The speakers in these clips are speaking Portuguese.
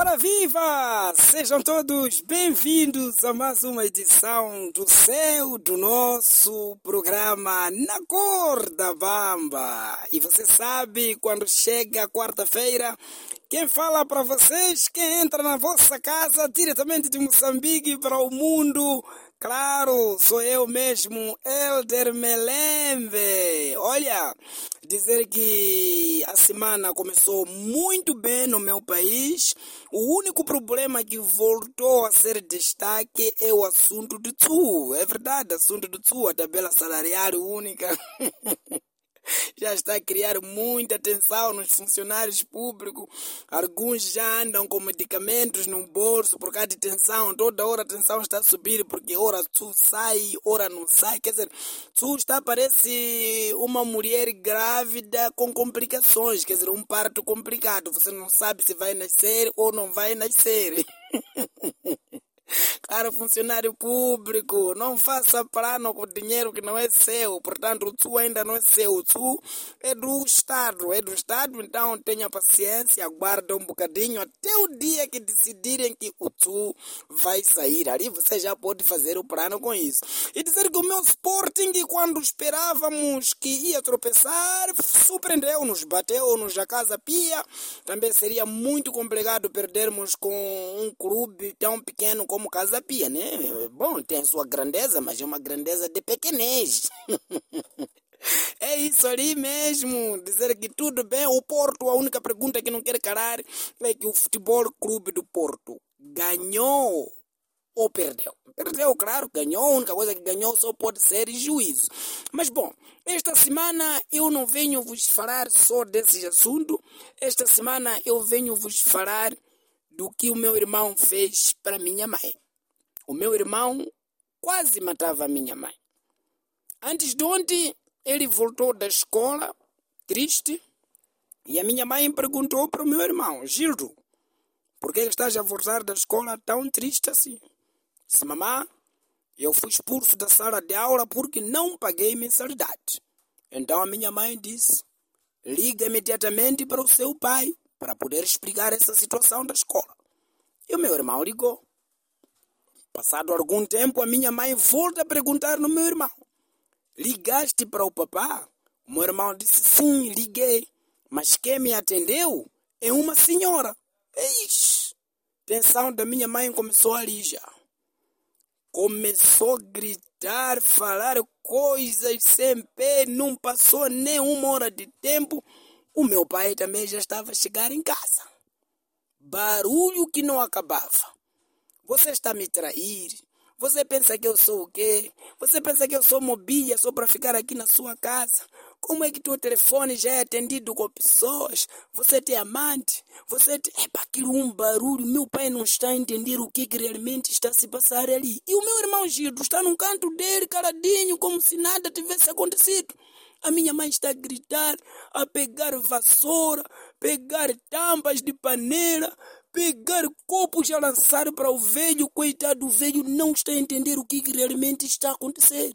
Ora viva! Sejam todos bem-vindos a mais uma edição do seu, do nosso programa Na Cor da Bamba. E você sabe, quando chega quarta-feira, quem fala para vocês, quem entra na vossa casa diretamente de Moçambique para o mundo, claro, sou eu mesmo, Elder Melembe. Olha, dizer que a semana começou muito bem no meu país. O único problema que voltou a ser destaque é o assunto do TSU. É verdade, assunto do TSU, a tabela salarial única. já está a criar muita tensão nos funcionários públicos. Alguns já andam com medicamentos no bolso por causa de tensão. Toda hora a tensão está a subir porque ora tu sai, ora não sai. Quer dizer, tu está parece uma mulher grávida com complicações. Quer dizer, um parto complicado. Você não sabe se vai nascer ou não vai nascer. Funcionário público, não faça plano com dinheiro que não é seu. Portanto, o TSU ainda não é seu. O TSU é do Estado. É do Estado, então tenha paciência, aguarde um bocadinho até o dia que decidirem que o TSU vai sair. Ali você já pode fazer o plano com isso. E dizer que o meu Sporting, quando esperávamos que ia tropeçar, surpreendeu-nos, bateu-nos a casa pia. Também seria muito complicado perdermos com um clube tão pequeno como Casa Pia, né? Bom, tem sua grandeza, mas é uma grandeza de pequenez. É isso ali mesmo, dizer que tudo bem. O Porto, a única pergunta que não quer calar é que o Futebol Clube do Porto ganhou ou perdeu. Perdeu, claro, ganhou. A única coisa que ganhou só pode ser juízo. Mas bom, esta semana eu não venho vos falar só desse assunto. Esta semana eu venho vos falar do que o meu irmão fez para minha mãe. O meu irmão quase matava a minha mãe. Antes de ontem, ele voltou da escola, triste, e a minha mãe perguntou para o meu irmão, Gildo, por que estás a voltar da escola tão triste assim? Disse, mamã, eu fui expulso da sala de aula porque não paguei mensalidade. Então a minha mãe disse, liga imediatamente para o seu pai para poder explicar essa situação da escola. E o meu irmão ligou. Passado algum tempo, a minha mãe volta a perguntar no meu irmão: Ligaste para o papá? O meu irmão disse: Sim, liguei. Mas quem me atendeu é uma senhora. Ixi! Tensão da minha mãe começou a lijar. Começou a gritar, falar coisas sem pé, não passou nem uma hora de tempo. O meu pai também já estava a chegar em casa. Barulho que não acabava. Você está a me trair. Você pensa que eu sou o quê? Você pensa que eu sou mobília só para ficar aqui na sua casa? Como é que teu telefone já é atendido com pessoas? Você tem amante? Você tem... É para aquilo um barulho. Meu pai não está a entender o que, realmente está a se passar ali. E o meu irmão Gildo está num canto dele, caladinho, como se nada tivesse acontecido. A minha mãe está a gritar, a pegar vassoura, pegar tampas de panela, pegar copos a lançar para o velho. Coitado do velho não está a entender o que realmente está a acontecer.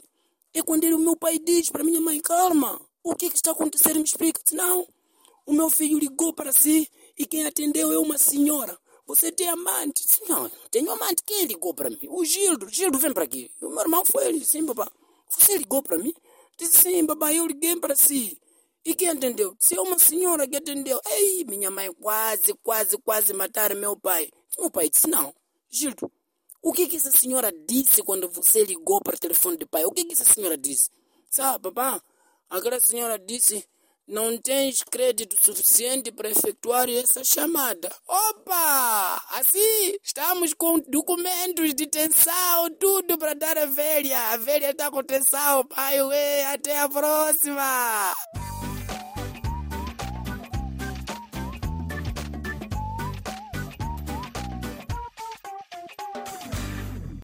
É quando ele, o meu pai diz para minha mãe, calma, o que, que está acontecendo? Me explica. Não, o meu filho ligou para si e quem atendeu é uma senhora. Você tem amante? Não, tenho amante. Quem ligou para mim? O Gildo. Gildo, vem para aqui. O meu irmão foi ele. Sim, papá. Você ligou para mim? Disse sim, papai, eu liguei para si. E quem atendeu? Se é uma senhora que atendeu. Ei, minha mãe quase, quase, quase mataram meu pai. Meu pai disse, não. Gildo, o que que essa senhora disse quando você ligou para o telefone do pai? O que que essa senhora disse? Sabe, papá, aquela senhora disse, não tens crédito suficiente para efetuar essa chamada. Opa! Assim, estamos com documentos de tensão, tudo para dar a velha. A velha está com tensão, pai, ué, até a próxima!